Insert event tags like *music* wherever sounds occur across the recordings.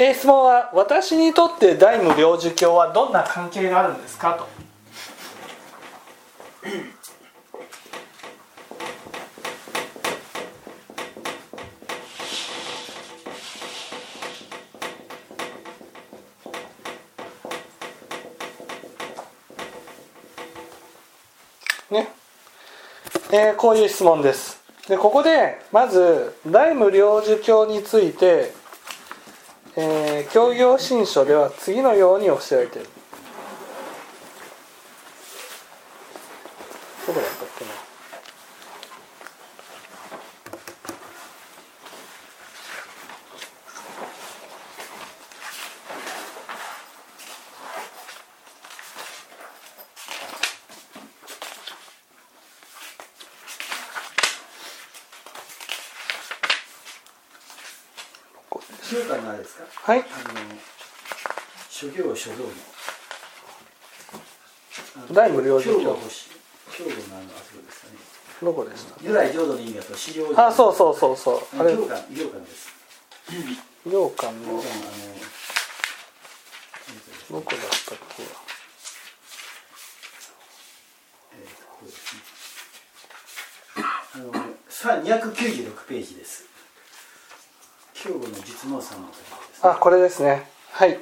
え質問は私にとって大無領寿教はどんな関係があるんですか？と。ね。えーこういう質問です。でここでまず大無領寿教について、えー教行新書では次のように教えているどこだったっけな中華のあれですか？はい。あの諸行諸行の。大無領寿教兵のあのあそこですかね。どこでした如来浄土の意味だと資料あそうそうそうそう。あれ。行間行間です。行間あのどこだったっけ？あのさ296ページです。兵庫の実能さんのところあこれですね。はい、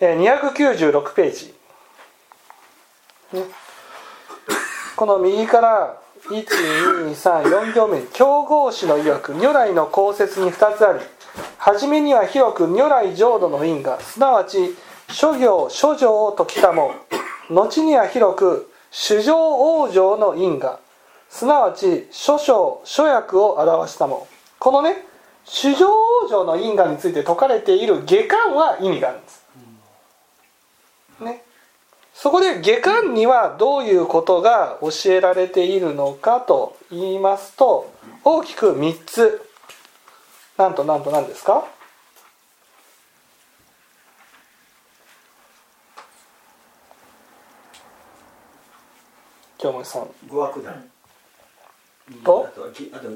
えー、296ページ、ね、この右から1234行目に競合詞の曰く如来の公説に2つあり初めには広く如来浄土の因果すなわち諸行諸条ときたも後には広く主上往生の因果すなわち諸章諸訳を表したも。このね主上往生の因果について説かれている下巻は意味があるんです、ね、そこで下巻にはどういうことが教えられているのかと言いますと大きく3つ。なんとなんと何ですか？京本さん。五悪団。と？あとぎあと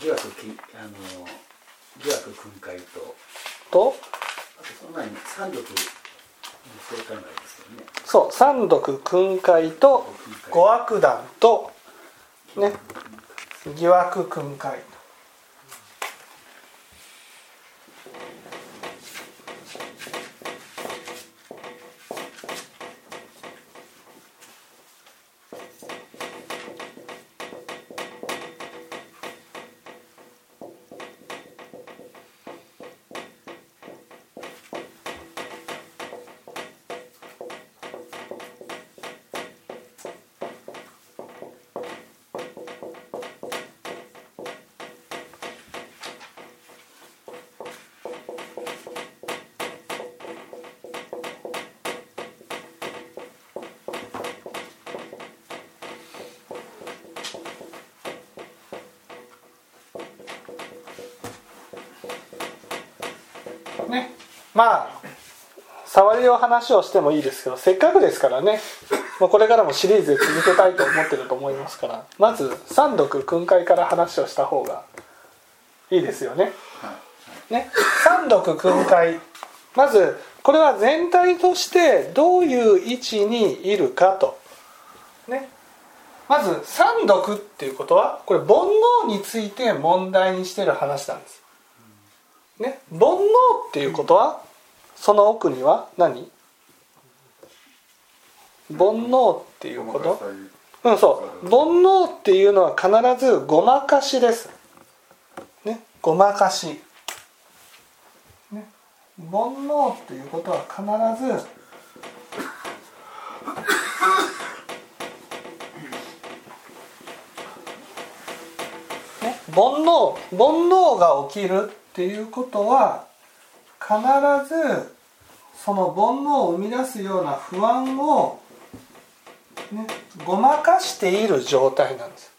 疑惑きあの疑惑訓戒と。と？あとその前に三読の正解がありますけどね。そう三毒訓戒と五悪団とね。疑惑訓戒まあ触りを話をしてもいいですけどせっかくですからねまあこれからもシリーズで続けたいと思ってると思いますからまず三読訓戒から話をした方がいいですよね。ね三読訓戒まずこれは全体としてどういう位置にいるかと。ねまず三読っていうことはこれ煩悩について問題にしてる話なんです。ね、煩悩っていうことはその奥には何？煩悩っていうこと？う。んそう。煩悩っていうのは必ずごまかしです。ねごまかし、ね、煩悩っていうことは必ずね煩悩煩悩が起きるっていうことは必ずその煩悩を生み出すような不安を、ね、ごまかしている状態なんです。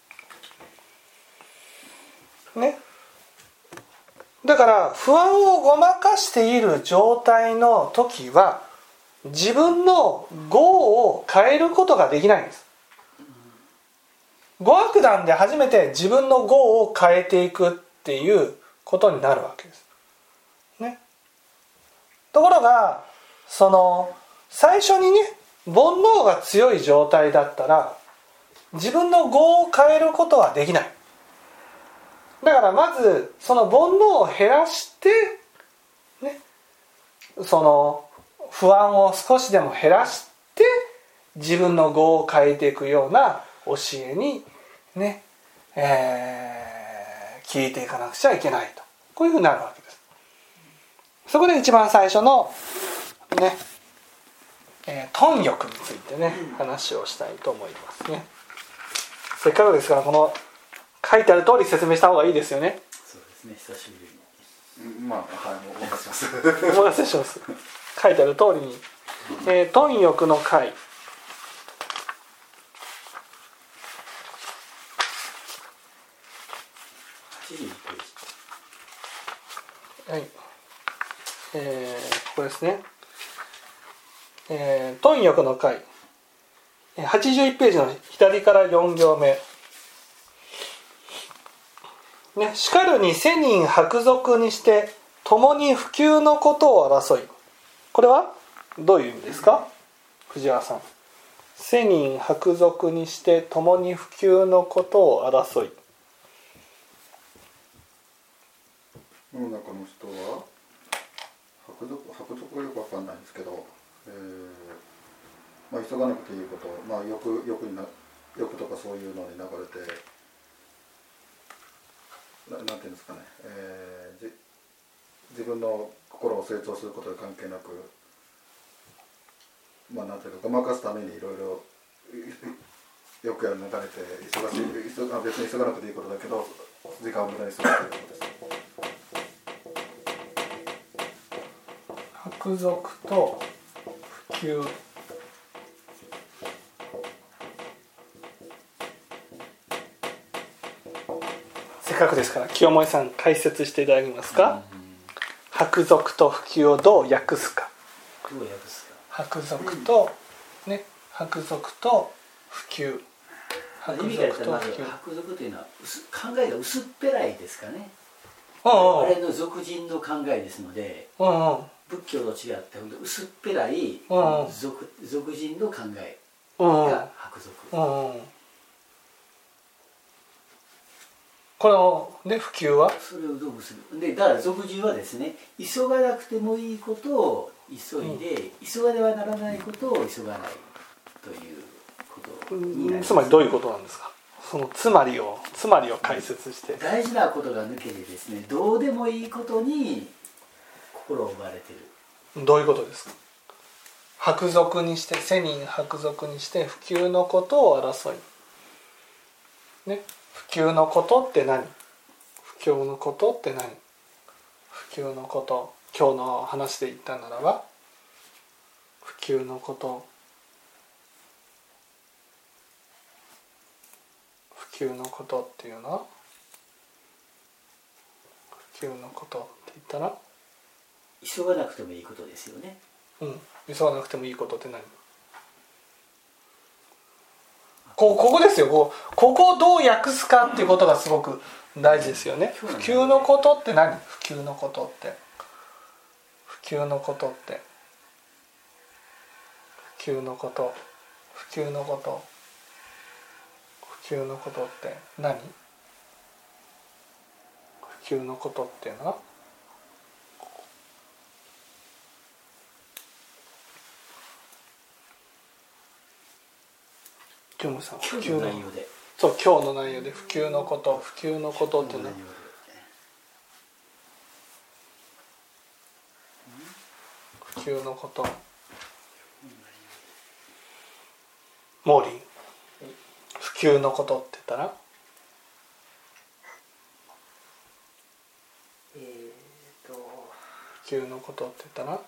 ね。だから不安をごまかしている状態の時は自分の業を変えることができないんです。五悪談で初めて自分の業を変えていくっていうことになるわけです。ねところがその最初にね煩悩が強い状態だったら自分の業を変えることはできないだからまずその煩悩を減らしてねその不安を少しでも減らして自分の業を変えていくような教えにねえー、聞いていかなくちゃいけないと。こういうふうになるわけです。そこで一番最初のねえー、貪欲についてね話をしたいと思いますね。せっかくですからこの書いてある通り説明した方がいいですよね。そうですね。久しぶりに。まあはいお任せします *laughs* お任せします書いてある通りに、えー、貪欲の会はい。えー、ここですね。えー、貪欲の会。81ページの左から4行目。ね、しかるに世人伯族にして共に普及のことを争い。これはどういう意味ですか？藤原さん。世人伯族にして共に普及のことを争い。世の中の人は伯族伯族はよくわかんないんですけど、えーまあ、急がなくていいこと、まあ、欲欲にな欲とかそういうのに流れてななんていうんですかね、えー、じ自分の心を成長することに関係なくまあなんていうかごまかすためにいろいろよくやる流れて忙しい急あ別に急がなくていいことだけど時間を無駄にするということです。伯族と普及。せっかくですから清盛さん解説していただけますか、伯族と普及をどう訳すか。どう訳すか？伯族と、ね伯族と普及。伯族と普及。伯族というのは考えが薄っぺらいですかね。あれの俗人の考えですので仏教と違って薄っぺらい俗俗人の考えが伯族。このね普及は？それをどうする？でだから俗人はですね急がなくてもいいことを急いで、うん、急がねばならないことを急がないということになりつまりどういうことなんですか？そのつまりをつまりを解説して。大事なことが抜けてですねどうでもいいことに心を奪われてる。どういうことですか？伯族にして世人伯族にして普及のことを争い。ね？普及のことって何？普及のことって何？普及のこと。今日の話で言ったならば普及のこと。普及のことっていうのは？普及のことって言ったら？急がなくてもいいことですよね。うん。急がなくてもいいことって何？こここですよ。こここをどう訳すかっていうことがすごく大事ですよね。普及のことって何？普及のことって。普及のことって。普及のこと。普及のこと。普及のことって何？普及のことっていうのは今日もさ普及の。そう今日の内容で普及のこと普及のことっていうのは普及のこと。モーリー普及のことって言ったら？えーと。普及のことって言ったら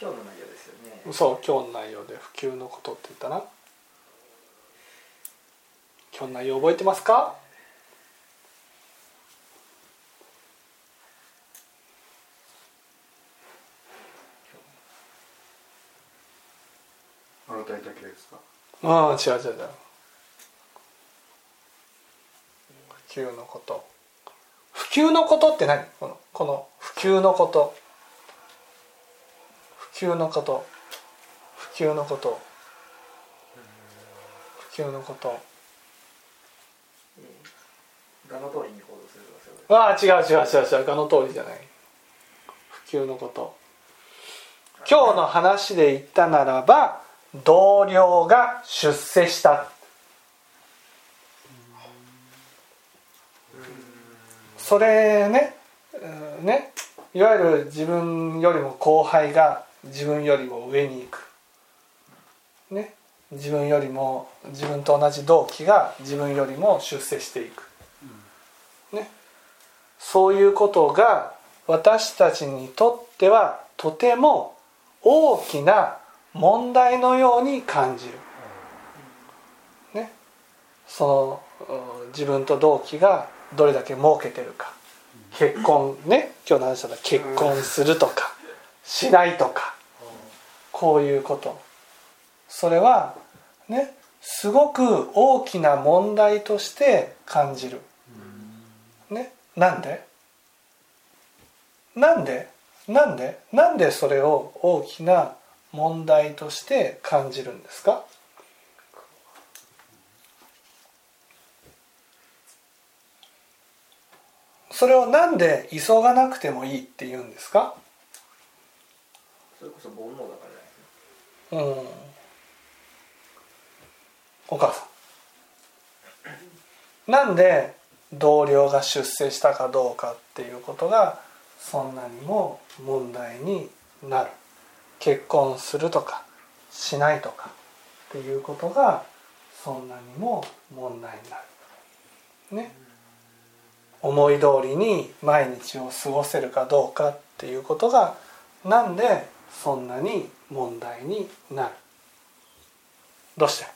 今日の内容ですよねそう今日の内容で普及のことって言ったら今日の内容覚えてますか？ああ違う違う違う。普及のこと。普及のことって何？このこの普及のこと。普及のこと普及のこと。普及のこと。画の通りに行動するとかそういうこああ違う違う違う違う。あの通りじゃない。普及のこと。今日の話で言ったならば同僚が出世した。それねうんね。いわゆる自分よりも後輩が自分よりも上に行くね自分よりも自分と同じ同期が自分よりも出世していく。ね。そういうことが私たちにとってはとても大きな問題のように感じる。ね、その自分と同期がどれだけ儲けてるか。結婚ね。今日の話だったら結婚するとかしないとか。こういうこと。それはねすごく大きな問題として感じる。ね、なんで？なんで？なんで？なんでそれを大きな問題として感じるんですか？それをなんで急がなくてもいいって言うんですか？とそれこそ煩悩だからじゃないうんお母さん。なんで同僚が出世したかどうかっていうことがそんなにも問題になる。結婚するとかしないとかっていうことがそんなにも問題になる。ね。思い通りに毎日を過ごせるかどうかっていうことがなんでそんなに問題になる。どうして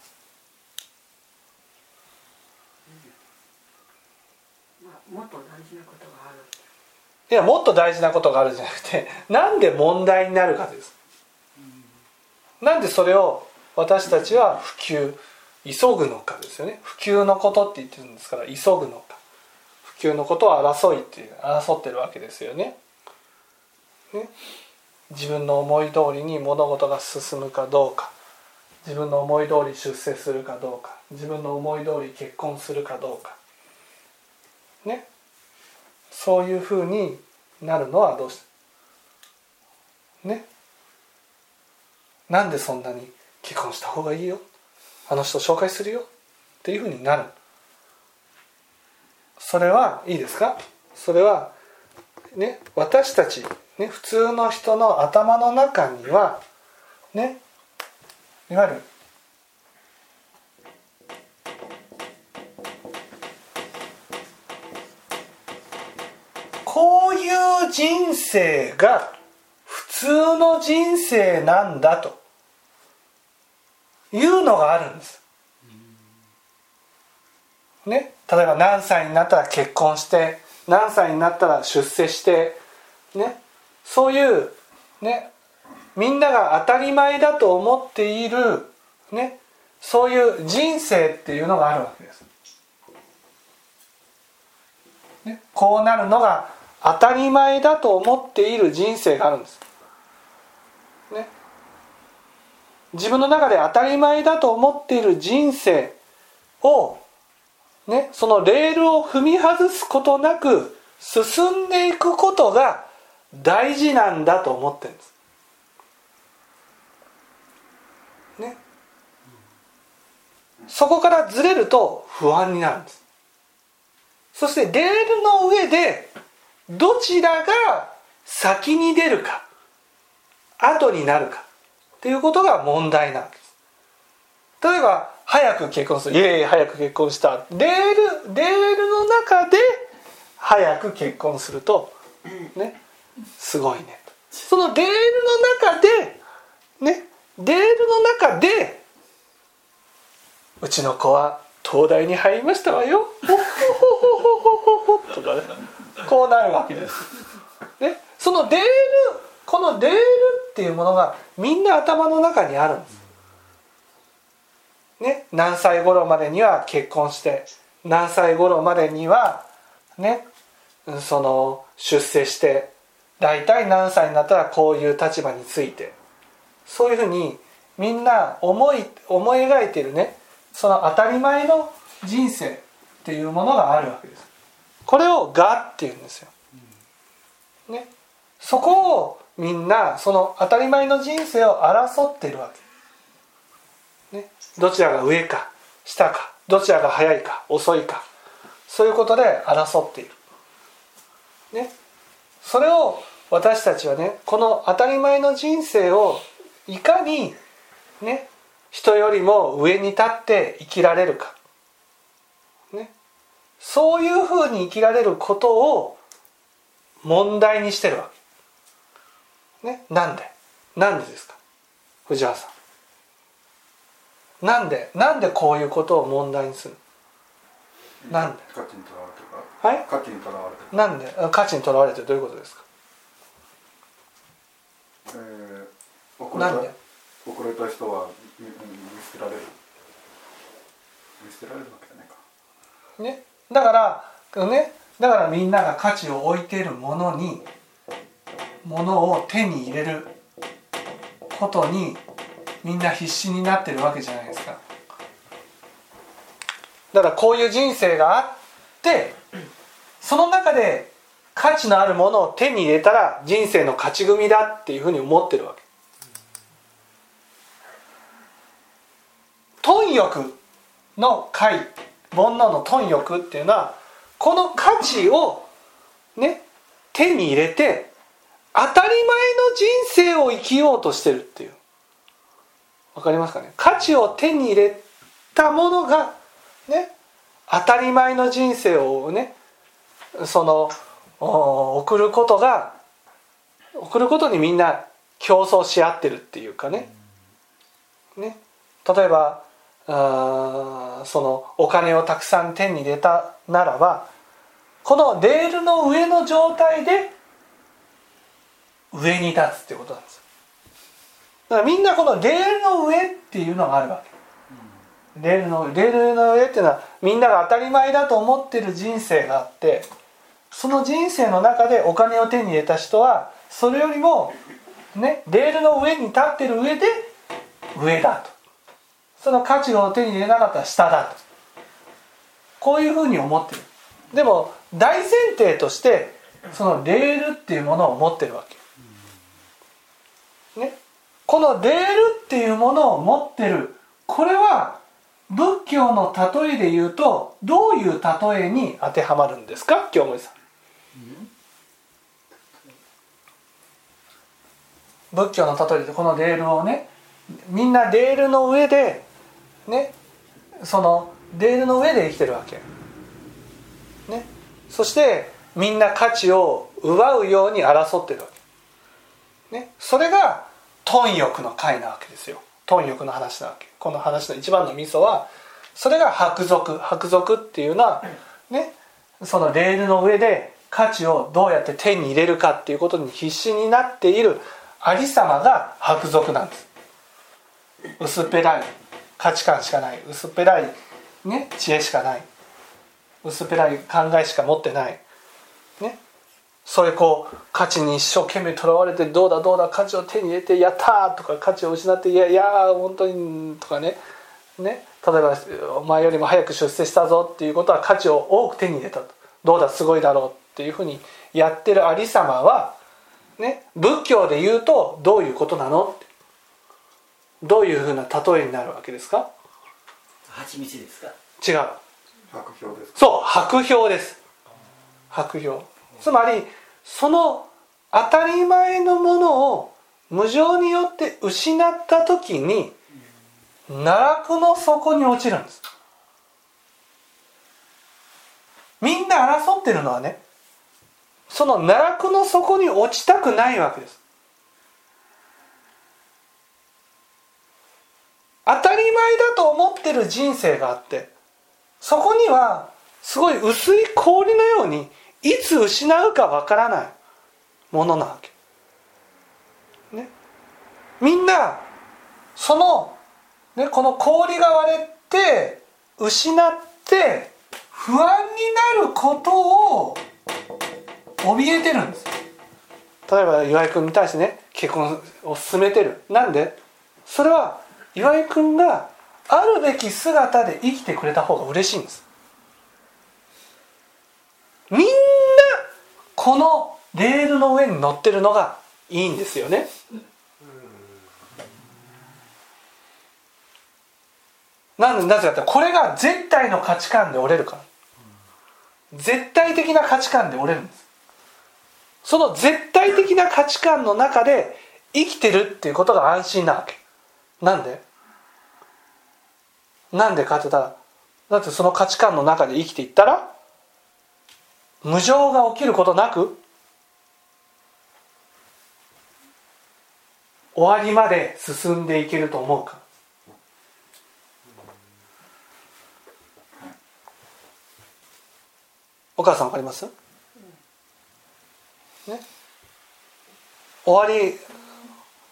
まあ、もっと大事なことがあるいやもっと大事なことがあるじゃなくて *laughs* なんで問題になるかです。なんでそれを私たちは普及急ぐのかですよね。普及のことって言ってるんですから急ぐのか。普及のことを争いっていう争ってるわけですよね。ね。自分の思い通りに物事が進むかどうか。自分の思い通り出世するかどうか。自分の思い通り結婚するかどうか。ね。そういうふうになるのはどうして？ね。なんでそんなに結婚した方がいいよ？あの人紹介するよ？っていうふうになる。それはいいですか？それはね私たち、ね、普通の人の頭の中にはねいわゆるこういう人生が普通の人生なんだというのがあるんです。ね、例えば何歳になったら結婚して何歳になったら出世して、ね、そういう、ね、みんなが当たり前だと思っている、ね、そういう人生っていうのがあるわけです。ね、こうなるのが当たり前だと思っている人生があるんです。ね、自分の中で当たり前だと思っている人生を、ね、そのレールを踏み外すことなく進んでいくことが大事なんだと思ってるんです。ね、そこからずれると不安になるんです。そしてレールの上でどちらが先に出るか後になるかっていうことが問題なんです。例えば早く結婚する。いやいや早く結婚した。レールレールの中で早く結婚するとねすごいね。そのレールの中でねレールの中でうちの子は東大に入りましたわよ。ほほほほほほほとかね。こうなるわけです。ね、そのレールこのレールっていうものがみんな頭の中にあるんです。ね、何歳頃までには結婚して何歳頃までにはね。その出世して大体何歳になったらこういう立場について。そういうふうにみんな思い思い描いてるね。その当たり前の人生っていうものがあるわけです。これを「が」っていうんですよ、ね、そこをみんなその当たり前の人生を争ってるわけ、ね、どちらが上か下かどちらが早いか遅いか。そういうことで争っている、ね、それを私たちはねこの当たり前の人生をいかにね人よりも上に立って生きられるか、そういうふうに生きられることを問題にしてるわけ。ね、なんで？なんでですか？藤原さん。なんで？なんでこういうことを問題にするなんで？価値にとらわれてるから？はい？価値にとらわれてるなんで？あ価値にとらわれてる？どういうことですか？えー遅れたなんで？遅れた人は見見捨てられる。見捨てられるわけじゃないか。ね、だからねだからみんなが価値を置いているものにものを手に入れることにみんな必死になってるわけじゃないですか。だからこういう人生があってその中で価値のあるものを手に入れたら人生の勝ち組だっていうふうに思ってるわけ。貪欲の会煩悩の貪欲っていうのはこの価値をね手に入れて当たり前の人生を生きようとしてるっていう。わかりますかね？価値を手に入れたものがね当たり前の人生をねそのお送ることが送ることにみんな競争し合ってるっていうかね。ね。例えばあそのお金をたくさん手に入れたならばこのレールの上の状態で上に立つってことなんです。だからみんなこのレールの上っていうのがあるわけ。レールのレールの上っていうのはみんなが当たり前だと思ってる人生があってその人生の中でお金を手に入れた人はそれよりもねレールの上に立ってる上で上だと。その価値を手に入れなかったら下だと。こういうふうに思ってる。でも大前提としてそのレールっていうものを持ってるわけ。ね。このレールっていうものを持ってる。これは仏教の例えで言うとどういう例えに当てはまるんですか？京森さん。仏教の例えでこのレールをねみんなレールの上でね。そのレールの上で生きてるわけ。ね。そしてみんな価値を奪うように争ってるわけ。ね。それが貪欲の会なわけですよ。貪欲の話なわけ。この話の一番のミソはそれが白族。白族っていうのはね。そのレールの上で価値をどうやって手に入れるかっていうことに必死になっているありさまが白族なんです。薄っぺらい。価値観しかない。薄っぺらい、ね、知恵しかない。薄っぺらい考えしか持ってない、ね、そういうこう価値に一生懸命とらわれてどうだどうだ価値を手に入れてやったーとか価値を失っていやいや本当にとかね。ね。例えばお前よりも早く出世したぞっていうことは価値を多く手に入れたどうだすごいだろうっていうふうにやってるありさまは、ね、仏教で言うとどういうことなのってどういうふうな例えになるわけですか？蜂蜜ですか？違う。白氷ですそう白氷です。白氷。つまりその当たり前のものを無常によって失った時に奈落の底に落ちるんです。みんな争ってるのはねその奈落の底に落ちたくないわけです当たり前だと思ってる人生があってそこにはすごい薄い氷のようにいつ失うかわからないものなわけ。ね、みんなその、ね、この氷が割れて失って不安になることを怯えてるんです。例えば岩井君に対してね結婚を進めてる。なんで？それは岩井君があるべき姿で生きてくれた方が嬉しいんです。みんなこのレールの上に乗ってるのがいいんですよね。なんでなぜかってこれが絶対の価値観で折れるから。絶対的な価値観で折れるんです。その絶対的な価値観の中で生きてるっていうことが安心なわけ。なんで？なんでかって言った？らだってその価値観の中で生きていったら無常が起きることなく終わりまで進んでいけると思うか？お母さんわかります？ね？終わり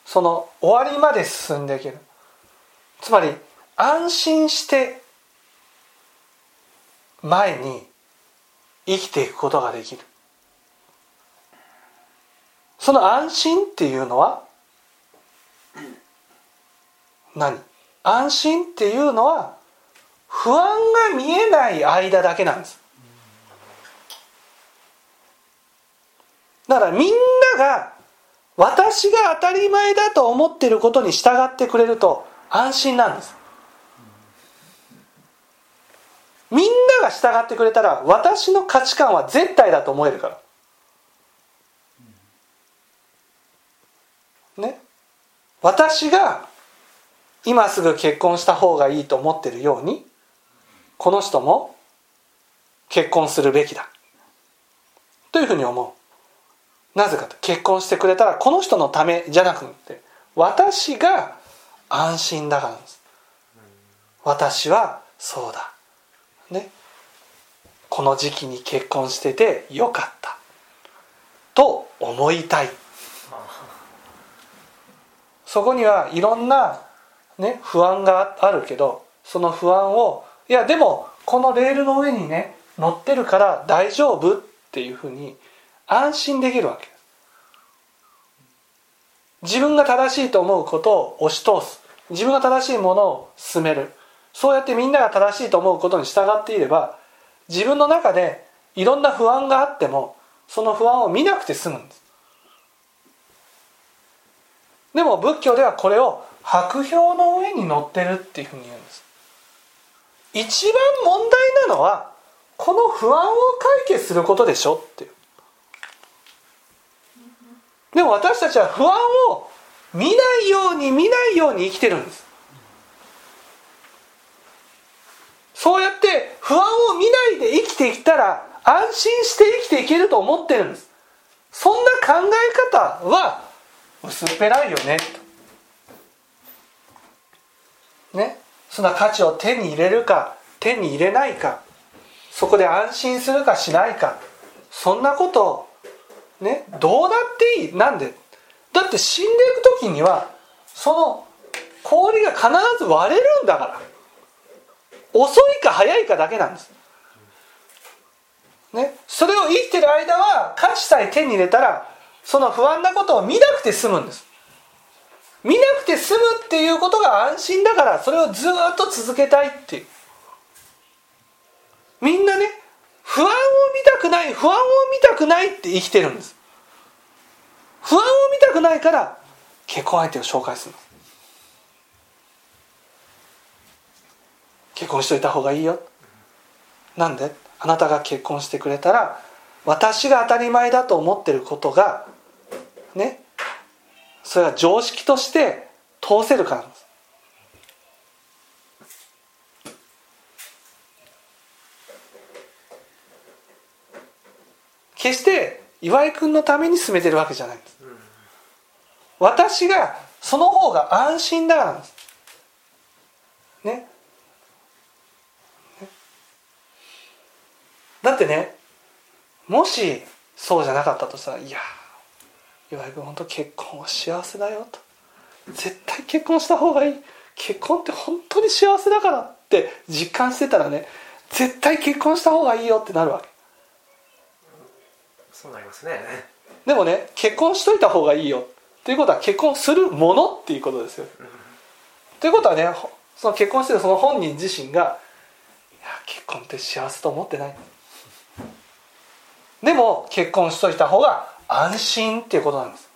その終わりまで進んでいける。つまり安心して前に生きていくことができる。その安心っていうのは何？安心っていうのは不安が見えない間だけなんです。だからみんなが私が当たり前だと思ってることに従ってくれると安心なんです。みんなが従ってくれたら私の価値観は絶対だと思えるから。ね？私が今すぐ結婚した方がいいと思ってるようにこの人も結婚するべきだ。というふうに思う。なぜかと結婚してくれたらこの人のためじゃなくて私が安心だからです。私はそうだ。ね。この時期に結婚しててよかった。と思いたい。そこにはいろんな、ね、不安があるけどその不安をいやでもこのレールの上にね乗ってるから大丈夫っていうふうに安心できるわけ自分が正しいと思うことを押し通す。自分が正しいものを進める。そうやってみんなが正しいと思うことに従っていれば自分の中でいろんな不安があってもその不安を見なくて済むんです。でも仏教ではこれを白氷の上に乗ってるっていうふうに言うんです。一番問題なのはこの不安を解決することでしょっていう。でも私たちは不安を見ないように見ないように生きてるんです。そうやって不安を見ないで生きていったら安心して生きていけると思ってるんです。そんな考え方は薄っぺらいよね。ね？そんな価値を手に入れるか手に入れないかそこで安心するかしないかそんなことをねどうだっていい。なんで？だって死んでいく時にはその氷が必ず割れるんだから。遅いか早いかだけなんです。ね？それを生きてる間は価値さえ手に入れたらその不安なことを見なくて済むんです。見なくて済むっていうことが安心だからそれをずっと続けたいっていう。みんなね不安を見たくない不安を見たくないって生きてるんです。不安を見たくないから結婚相手を紹介する結婚しといた方がいいよ。なんで？あなたが結婚してくれたら私が当たり前だと思ってることがねそれは常識として通せるから。決して岩井君のために進めてるわけじゃないんです。私がその方が安心だからなんです。ね。だってねもしそうじゃなかったとしたらいや岩井君本当結婚は幸せだよと。絶対結婚した方がいい。結婚って本当に幸せだからって実感してたらね絶対結婚した方がいいよってなるわけ。そうなりますね。でもね結婚しといた方がいいよ。っていうことは結婚するものっていうことですよ。ということはねその結婚してるその本人自身がいや結婚って幸せと思ってない。でも結婚しといた方が安心っていうことなんです。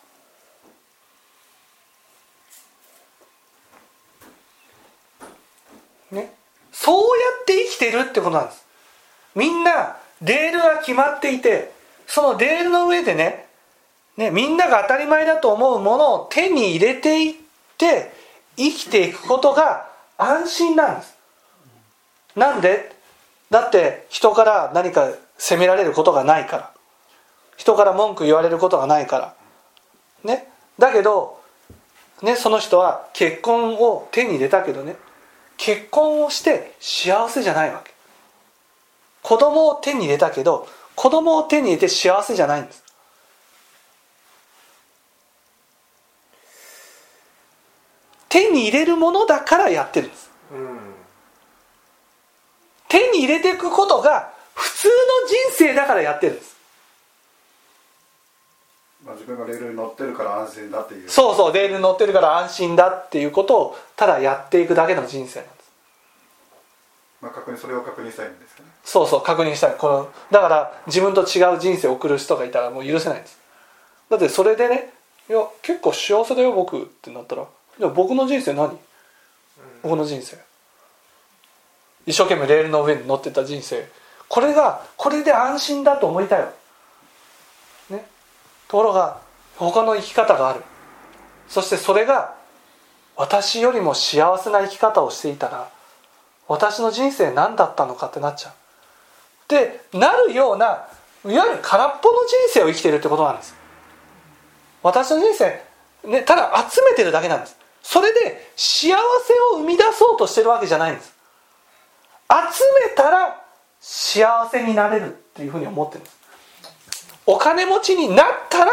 ね。そうやって生きてるってことなんです。みんなレールが決まっていてそのレールの上でねねみんなが当たり前だと思うものを手に入れていって生きていくことが安心なんです。なんで？だって人から何か責められることがないから。人から文句言われることがないから。ね？だけどねその人は結婚を手に入れたけどね結婚をして幸せじゃないわけ。子供を手に入れたけど子供を手に入れて幸せじゃないんです。手に入れるものだからやってるんです。うん手に入れていくことが普通の人生だからやってるんです。まあ、自分がレールに乗ってるから安心だっていう。そうそうレールに乗ってるから安心だっていうことをただやっていくだけの人生なんです。まあ、確認それを確認したいんですかねそうそう確認したい。このだから自分と違う人生を送る人がいたらもう許せないんです。だってそれでね「いや結構幸せだよ僕」ってなったら「じゃあ僕の人生何？僕の人生」一生懸命レールの上に乗ってた人生。これがこれで安心だと思いたいわ。ね。ところが他の生き方がある。そしてそれが私よりも幸せな生き方をしていたら私の人生何だったのかってなっちゃうでなるようないわゆる空っぽの人生を生きてるってことなんです。私の人生、ね、ただ集めてるだけなんです。それで幸せを生み出そうとしてるわけじゃないんです。集めたら幸せになれるっていうふうに思ってるんです。お金持ちになったら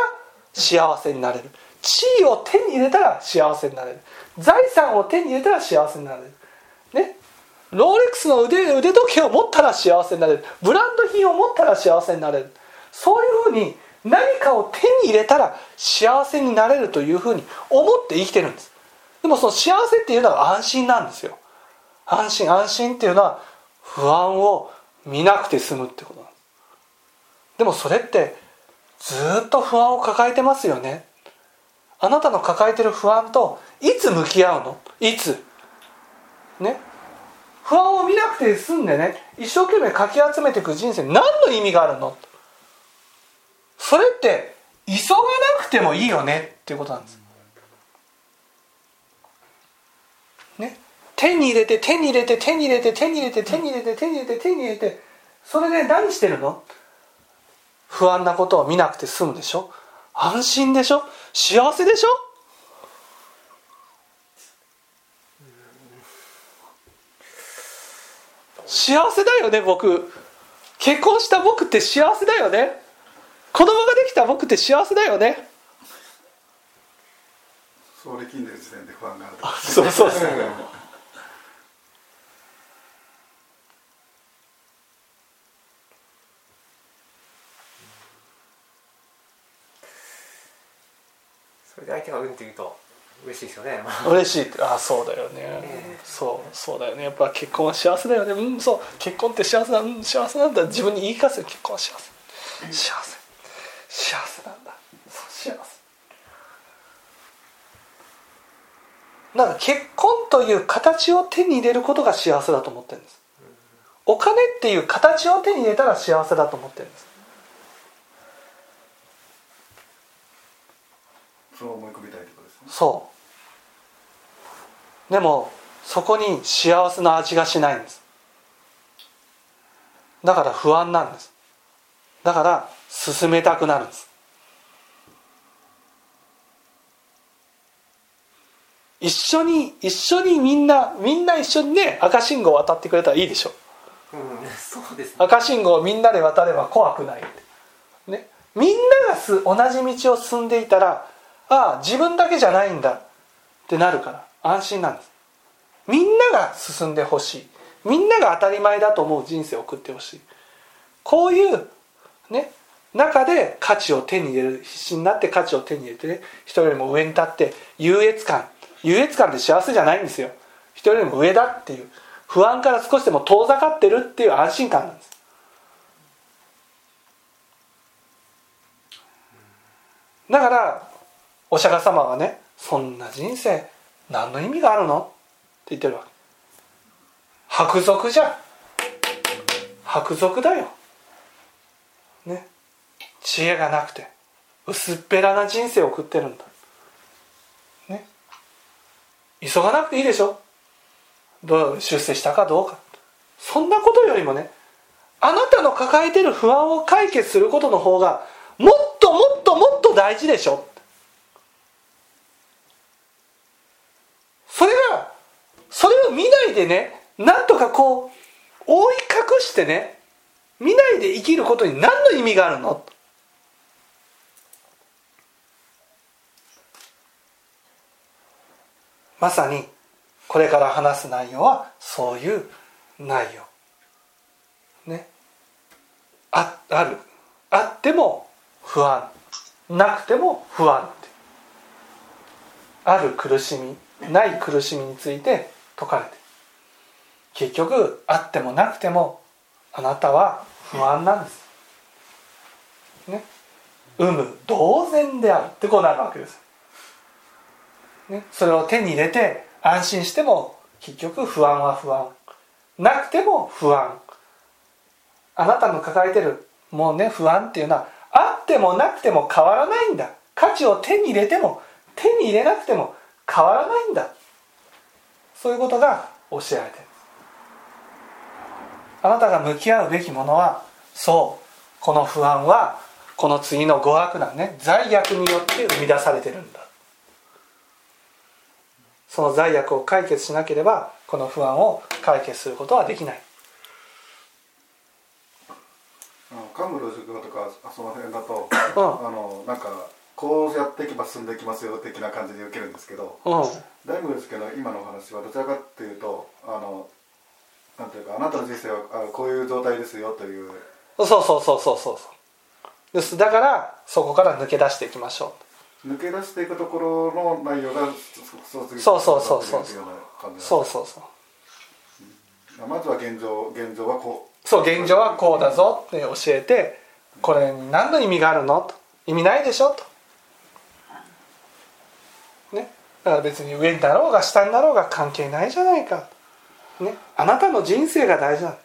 幸せになれる。地位を手に入れたら幸せになれる。財産を手に入れたら幸せになれる。ね。ローレックスの腕腕時計を持ったら幸せになれる。ブランド品を持ったら幸せになれる。そういうふうに何かを手に入れたら幸せになれるというふうに思って生きてるんです。でもその幸せっていうのは安心なんですよ。安心安心っていうのは不安を見なくて済むってことなんです。でもそれってずっと不安を抱えてますよね。あなたの抱えてる不安といつ向き合うの？いつ？ね？不安を見なくて済んでね一生懸命かき集めていく人生何の意味があるの？それって急がなくてもいいよねっていうことなんです。ね？手に入れて手に入れて手に入れて手に入れて手に入れて手に入れて手に入れてそれで何してるの？不安なことを見なくて済むでしょ？安心でしょ？幸せでしょ？幸せだよね僕。結婚した僕って幸せだよね。子供ができた僕って幸せだよね。そう力んでる時点で不安があるそうそうそうそれで相手がうんって言うと嬉しいですよね。嬉しいって。あそうだよね。そうそうだよね。やっぱ結婚は幸せだよね。うんそう。結婚って幸せだうん幸せなんだ。自分に言い聞かせる。結婚は幸せ。幸せ。幸せなんだ。そう幸せ。だから結婚という形を手に入れることが幸せだと思ってるんです。お金っていう形を手に入れたら幸せだと思ってるんです。そう思い込みたいとですね。そうでもそこに幸せな味がしないんです。だから不安なんです。だから進めたくなるんです。一緒に一緒にみんなみんな一緒にね赤信号を渡ってくれたらいいでしょ。うんね。赤信号をみんなで渡れば怖くないね。みんながす同じ道を進んでいたらああ自分だけじゃないんだってなるから安心なんです。みんなが進んでほしい。みんなが当たり前だと思う人生を送ってほしい。こういうね中で価値を手に入れる必死になって価値を手に入れてね人よりも上に立って優越感優越感って幸せじゃないんですよ。人よりも上だっていう不安から少しでも遠ざかってるっていう安心感なんです。だからお釈迦様はねそんな人生何の意味があるの？って言ってるわけ。白族じゃ白族だよ。ね。知恵がなくて。薄っぺらな人生を送ってるんだ。ね。急がなくていいでしょ？どう出世したかどうか。そんなことよりもねあなたの抱えてる不安を解決することの方がもっともっともっと大事でしょ？それがそれを見ないでねなんとかこう覆い隠してね見ないで生きることに何の意味があるの？まさにこれから話す内容はそういう内容。ね。あある。あっても不安。なくても不安ある苦しみ。ない苦しみについて説かれて。結局あってもなくてもあなたは不安なんです。ね。有無同然であるってこうなるわけです。ね、それを手に入れて安心しても結局不安は不安。なくても不安。あなたの抱えてるもうね不安っていうのはあってもなくても変わらないんだ。価値を手に入れても手に入れなくても変わらないんだ。そういうことが教えられてる。あなたが向き合うべきものはそうこの不安はこの次の語悪なね。罪悪によって生み出されてるんだ。その罪悪を解決しなければこの不安を解決することはできない。幹部の授業とかその辺だと、うん。あのなんかこうやっていけば進んでいきますよ的な感じで受けるんですけどうん。大悟ですけど今のお話はどちらかっていうとあのなんていうかあなたの人生はあこういう状態ですよという。そうそうそうそうそうそう。です。だからそこから抜け出していきましょ抜け出していくところの内容がそそそうそうそうそうそう。そうそうまずは現状現状はこそう現状はこうだぞって教えてこれに何の意味があるのと。意味ないでしょとねだから別に上になろうが下になろうが関係ないじゃないか。ね。あなたの人生が大事なの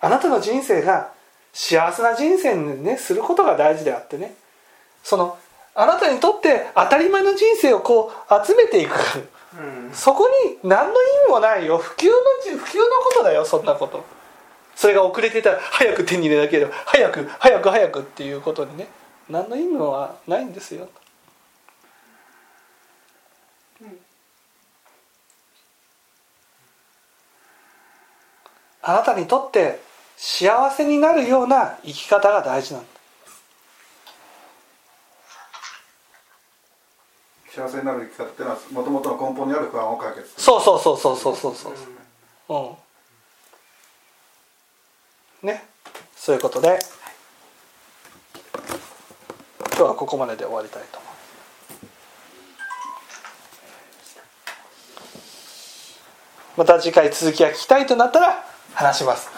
あなたの人生が幸せな人生にねすることが大事であってね。そのあなたにとって当たり前の人生をこう集めていくうん。そこに何の意味もないよ。普及のじ普及のことだよそんなこと。それが遅れてたら早く手に入れなければ早く早く早くっていうことにね。何の意味もないんですよあなたにとって幸せになるような生き方が大事なんだ。幸せになる生き方っていうのはもともとの根本にある不安を解決する。そうそうそうそうそうそう。そううん。ね。そういうことで。今日はここまでで終わりたいと思いますまた次回続きが聞きたいとなったら話します。